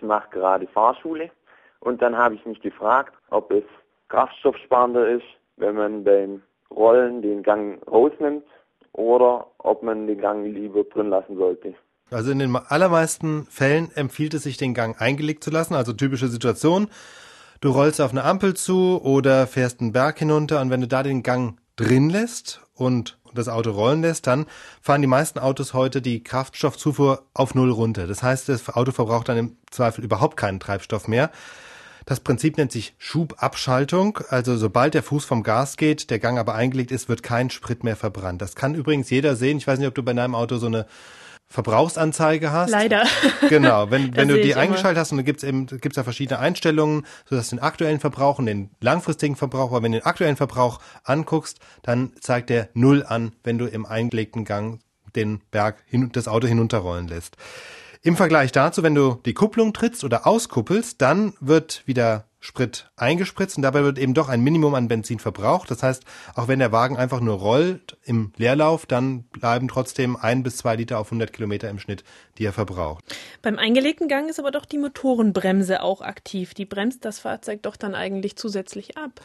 ich mache gerade Fahrschule und dann habe ich mich gefragt, ob es kraftstoffsparender ist, wenn man beim Rollen den Gang rausnimmt oder ob man den Gang lieber drin lassen sollte. Also in den allermeisten Fällen empfiehlt es sich, den Gang eingelegt zu lassen. Also typische Situation. Du rollst auf eine Ampel zu oder fährst einen Berg hinunter und wenn du da den Gang drin lässt und das Auto rollen lässt, dann fahren die meisten Autos heute die Kraftstoffzufuhr auf Null runter. Das heißt, das Auto verbraucht dann im Zweifel überhaupt keinen Treibstoff mehr. Das Prinzip nennt sich Schubabschaltung. Also sobald der Fuß vom Gas geht, der Gang aber eingelegt ist, wird kein Sprit mehr verbrannt. Das kann übrigens jeder sehen. Ich weiß nicht, ob du bei deinem Auto so eine Verbrauchsanzeige hast. Leider. Genau, wenn, wenn du die eingeschaltet hast und dann gibt's eben gibt's da verschiedene Einstellungen, so dass du den aktuellen Verbrauch und den langfristigen Verbrauch, aber wenn du den aktuellen Verbrauch anguckst, dann zeigt der null an, wenn du im eingelegten Gang den Berg hin, das Auto hinunterrollen lässt. Im Vergleich dazu, wenn du die Kupplung trittst oder auskuppelst, dann wird wieder Sprit eingespritzt und dabei wird eben doch ein Minimum an Benzin verbraucht. Das heißt, auch wenn der Wagen einfach nur rollt im Leerlauf, dann bleiben trotzdem ein bis zwei Liter auf 100 Kilometer im Schnitt, die er verbraucht. Beim eingelegten Gang ist aber doch die Motorenbremse auch aktiv. Die bremst das Fahrzeug doch dann eigentlich zusätzlich ab.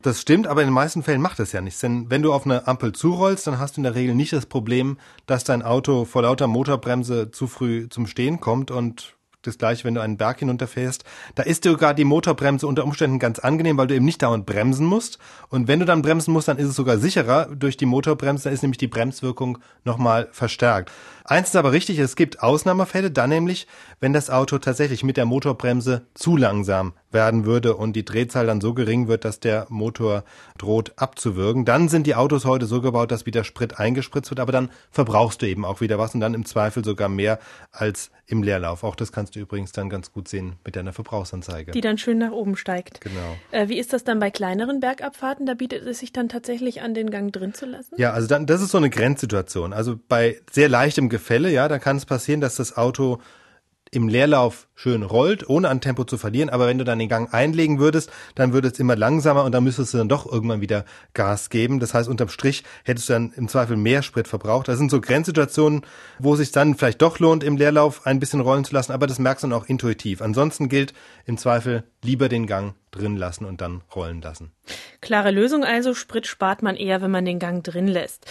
Das stimmt, aber in den meisten Fällen macht das ja nichts. Denn wenn du auf eine Ampel zurollst, dann hast du in der Regel nicht das Problem, dass dein Auto vor lauter Motorbremse zu früh zum Stehen kommt und das gleiche, wenn du einen Berg hinunterfährst. Da ist sogar die Motorbremse unter Umständen ganz angenehm, weil du eben nicht dauernd bremsen musst. Und wenn du dann bremsen musst, dann ist es sogar sicherer durch die Motorbremse. Da ist nämlich die Bremswirkung nochmal verstärkt. Eins ist aber richtig, es gibt Ausnahmefälle, dann nämlich, wenn das Auto tatsächlich mit der Motorbremse zu langsam werden würde und die Drehzahl dann so gering wird, dass der Motor droht abzuwürgen. Dann sind die Autos heute so gebaut, dass wieder Sprit eingespritzt wird, aber dann verbrauchst du eben auch wieder was und dann im Zweifel sogar mehr als im Leerlauf. Auch das kannst du übrigens dann ganz gut sehen mit deiner Verbrauchsanzeige. Die dann schön nach oben steigt. Genau. Äh, wie ist das dann bei kleineren Bergabfahrten? Da bietet es sich dann tatsächlich an, den Gang drin zu lassen? Ja, also dann, das ist so eine Grenzsituation. Also bei sehr leichtem Gefälle, ja, da kann es passieren, dass das Auto im Leerlauf schön rollt, ohne an Tempo zu verlieren. Aber wenn du dann den Gang einlegen würdest, dann würde es immer langsamer und dann müsstest du dann doch irgendwann wieder Gas geben. Das heißt, unterm Strich hättest du dann im Zweifel mehr Sprit verbraucht. Das sind so Grenzsituationen, wo es sich dann vielleicht doch lohnt, im Leerlauf ein bisschen rollen zu lassen. Aber das merkst du dann auch intuitiv. Ansonsten gilt im Zweifel lieber den Gang drin lassen und dann rollen lassen. Klare Lösung also, Sprit spart man eher, wenn man den Gang drin lässt.